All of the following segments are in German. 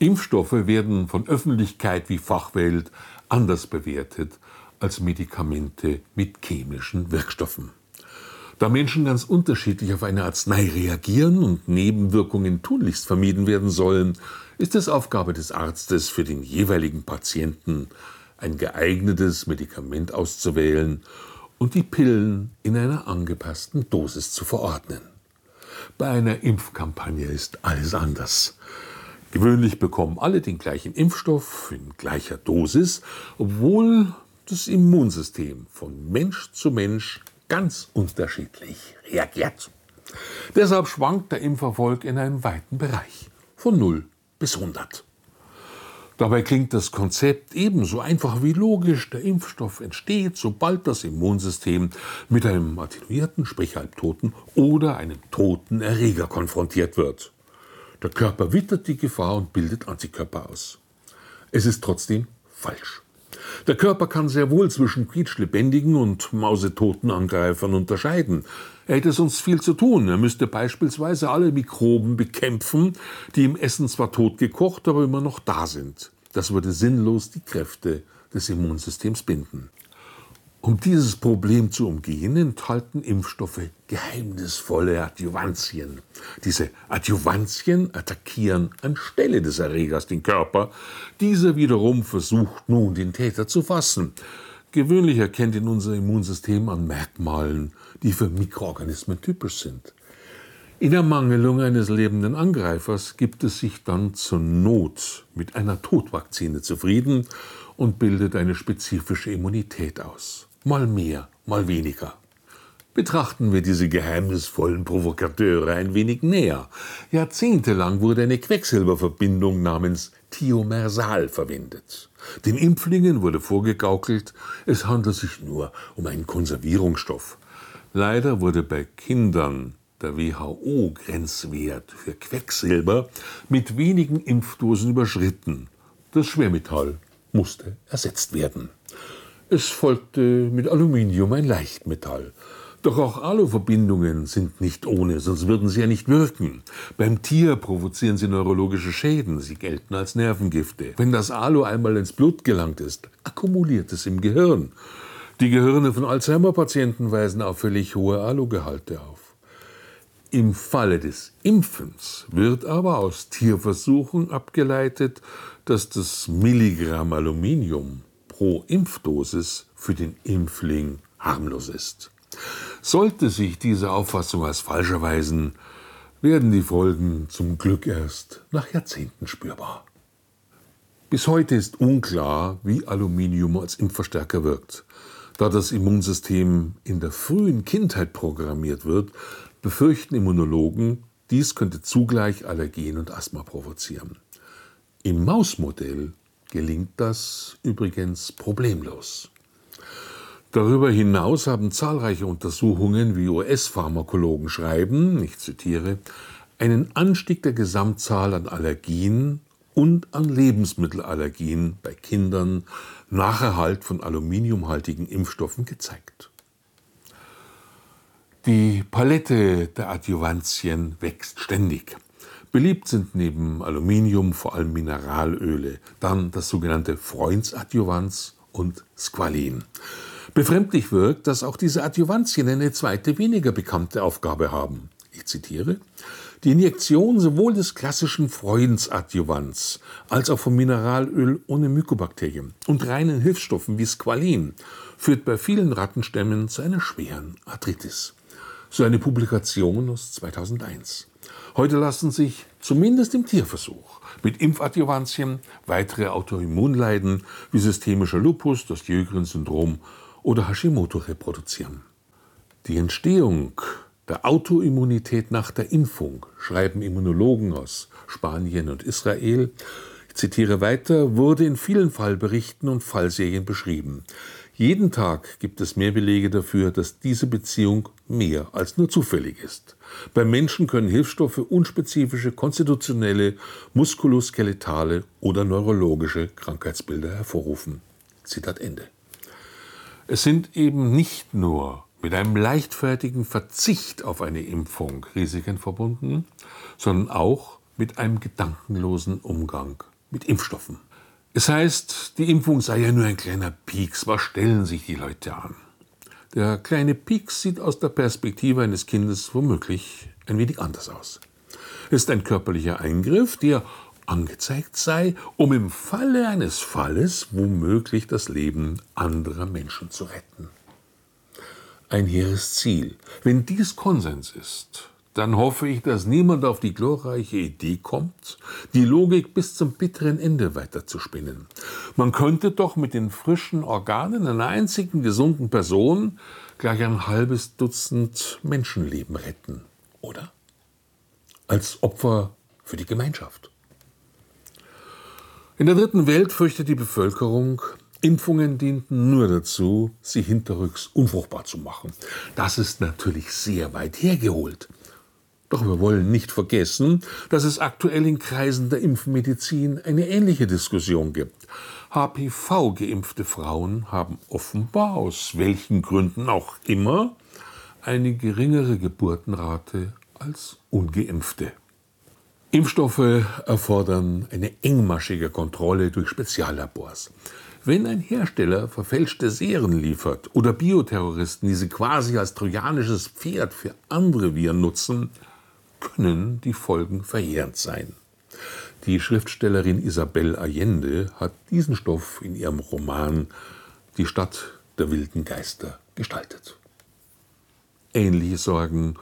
Impfstoffe werden von Öffentlichkeit wie Fachwelt anders bewertet als Medikamente mit chemischen Wirkstoffen. Da Menschen ganz unterschiedlich auf eine Arznei reagieren und Nebenwirkungen tunlichst vermieden werden sollen, ist es Aufgabe des Arztes für den jeweiligen Patienten, ein geeignetes Medikament auszuwählen und die Pillen in einer angepassten Dosis zu verordnen. Bei einer Impfkampagne ist alles anders. Gewöhnlich bekommen alle den gleichen Impfstoff in gleicher Dosis, obwohl das Immunsystem von Mensch zu Mensch ganz unterschiedlich reagiert. Deshalb schwankt der Impferfolg in einem weiten Bereich, von 0 bis 100. Dabei klingt das Konzept ebenso einfach wie logisch. Der Impfstoff entsteht, sobald das Immunsystem mit einem attenuierten, sprich halbtoten oder einem toten Erreger konfrontiert wird. Der Körper wittert die Gefahr und bildet Antikörper aus. Es ist trotzdem falsch. Der Körper kann sehr wohl zwischen quietschlebendigen und mausetoten Angreifern unterscheiden. Er hätte sonst viel zu tun. Er müsste beispielsweise alle Mikroben bekämpfen, die im Essen zwar tot gekocht, aber immer noch da sind. Das würde sinnlos die Kräfte des Immunsystems binden. Um dieses Problem zu umgehen, enthalten Impfstoffe geheimnisvolle Adjuvantien. Diese Adjuvantien attackieren anstelle des Erregers den Körper. Dieser wiederum versucht nun, den Täter zu fassen. Gewöhnlich erkennt ihn unser Immunsystem an Merkmalen, die für Mikroorganismen typisch sind. In Ermangelung eines lebenden Angreifers gibt es sich dann zur Not mit einer Todvakzine zufrieden und bildet eine spezifische Immunität aus mal mehr, mal weniger. Betrachten wir diese geheimnisvollen Provokateure ein wenig näher. Jahrzehntelang wurde eine Quecksilberverbindung namens Thiomersal verwendet. Den Impflingen wurde vorgegaukelt, es handelt sich nur um einen Konservierungsstoff. Leider wurde bei Kindern der WHO-Grenzwert für Quecksilber mit wenigen Impfdosen überschritten. Das Schwermetall musste ersetzt werden. Es folgte mit Aluminium ein Leichtmetall. Doch auch Aluverbindungen sind nicht ohne, sonst würden sie ja nicht wirken. Beim Tier provozieren sie neurologische Schäden, sie gelten als Nervengifte. Wenn das Alu einmal ins Blut gelangt ist, akkumuliert es im Gehirn. Die Gehirne von Alzheimer-Patienten weisen auffällig hohe Alugehalte auf. Im Falle des Impfens wird aber aus Tierversuchen abgeleitet, dass das Milligramm Aluminium pro Impfdosis für den Impfling harmlos ist. Sollte sich diese Auffassung als falsch erweisen, werden die Folgen zum Glück erst nach Jahrzehnten spürbar. Bis heute ist unklar, wie Aluminium als Impfverstärker wirkt. Da das Immunsystem in der frühen Kindheit programmiert wird, befürchten Immunologen, dies könnte zugleich Allergien und Asthma provozieren. Im Mausmodell gelingt das übrigens problemlos. Darüber hinaus haben zahlreiche Untersuchungen, wie US-Pharmakologen schreiben, ich zitiere, einen Anstieg der Gesamtzahl an Allergien und an Lebensmittelallergien bei Kindern nach Erhalt von aluminiumhaltigen Impfstoffen gezeigt. Die Palette der Adjuvantien wächst ständig. Beliebt sind neben Aluminium vor allem Mineralöle, dann das sogenannte Freundsadjuvans und Squalin. Befremdlich wirkt, dass auch diese Adjuvantien eine zweite weniger bekannte Aufgabe haben. Ich zitiere die Injektion sowohl des klassischen Freundsadjuvans als auch von Mineralöl ohne Mykobakterien und reinen Hilfsstoffen wie Squalin führt bei vielen Rattenstämmen zu einer schweren Arthritis. So eine Publikation aus 2001. Heute lassen sich zumindest im Tierversuch mit Impfadjuvantien weitere Autoimmunleiden wie systemischer Lupus, das Jögren-Syndrom oder Hashimoto reproduzieren. Die Entstehung der Autoimmunität nach der Impfung, schreiben Immunologen aus Spanien und Israel, ich zitiere weiter, wurde in vielen Fallberichten und Fallserien beschrieben. Jeden Tag gibt es mehr Belege dafür, dass diese Beziehung mehr als nur zufällig ist. Beim Menschen können Hilfsstoffe unspezifische konstitutionelle, muskuloskeletale oder neurologische Krankheitsbilder hervorrufen. Zitat Ende. Es sind eben nicht nur mit einem leichtfertigen Verzicht auf eine Impfung Risiken verbunden, sondern auch mit einem gedankenlosen Umgang mit Impfstoffen. Es heißt, die Impfung sei ja nur ein kleiner Pieks. Was stellen sich die Leute an? Der kleine Pieks sieht aus der Perspektive eines Kindes womöglich ein wenig anders aus. Es ist ein körperlicher Eingriff, der angezeigt sei, um im Falle eines Falles womöglich das Leben anderer Menschen zu retten. Ein hehres Ziel. Wenn dies Konsens ist, dann hoffe ich, dass niemand auf die glorreiche Idee kommt, die Logik bis zum bitteren Ende weiterzuspinnen. Man könnte doch mit den frischen Organen einer einzigen gesunden Person gleich ein halbes Dutzend Menschenleben retten, oder? Als Opfer für die Gemeinschaft. In der dritten Welt fürchtet die Bevölkerung, Impfungen dienten nur dazu, sie hinterrücks unfruchtbar zu machen. Das ist natürlich sehr weit hergeholt. Doch wir wollen nicht vergessen, dass es aktuell in Kreisen der Impfmedizin eine ähnliche Diskussion gibt. HPV-geimpfte Frauen haben offenbar, aus welchen Gründen auch immer, eine geringere Geburtenrate als ungeimpfte. Impfstoffe erfordern eine engmaschige Kontrolle durch Speziallabors. Wenn ein Hersteller verfälschte Serien liefert oder Bioterroristen diese quasi als trojanisches Pferd für andere Viren nutzen, können die Folgen verheerend sein. Die Schriftstellerin Isabel Allende hat diesen Stoff in ihrem Roman Die Stadt der wilden Geister gestaltet. Ähnliche Sorgen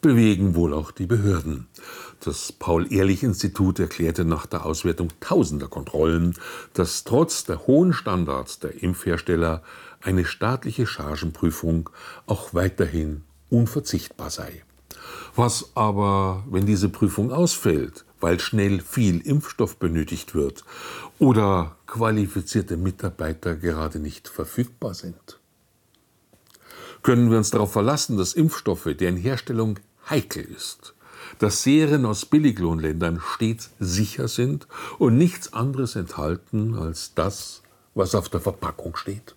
bewegen wohl auch die Behörden. Das Paul-Ehrlich-Institut erklärte nach der Auswertung tausender Kontrollen, dass trotz der hohen Standards der Impfhersteller eine staatliche Chargenprüfung auch weiterhin unverzichtbar sei. Was aber, wenn diese Prüfung ausfällt, weil schnell viel Impfstoff benötigt wird oder qualifizierte Mitarbeiter gerade nicht verfügbar sind? Können wir uns darauf verlassen, dass Impfstoffe, deren Herstellung heikel ist, dass Serien aus Billiglohnländern stets sicher sind und nichts anderes enthalten als das, was auf der Verpackung steht?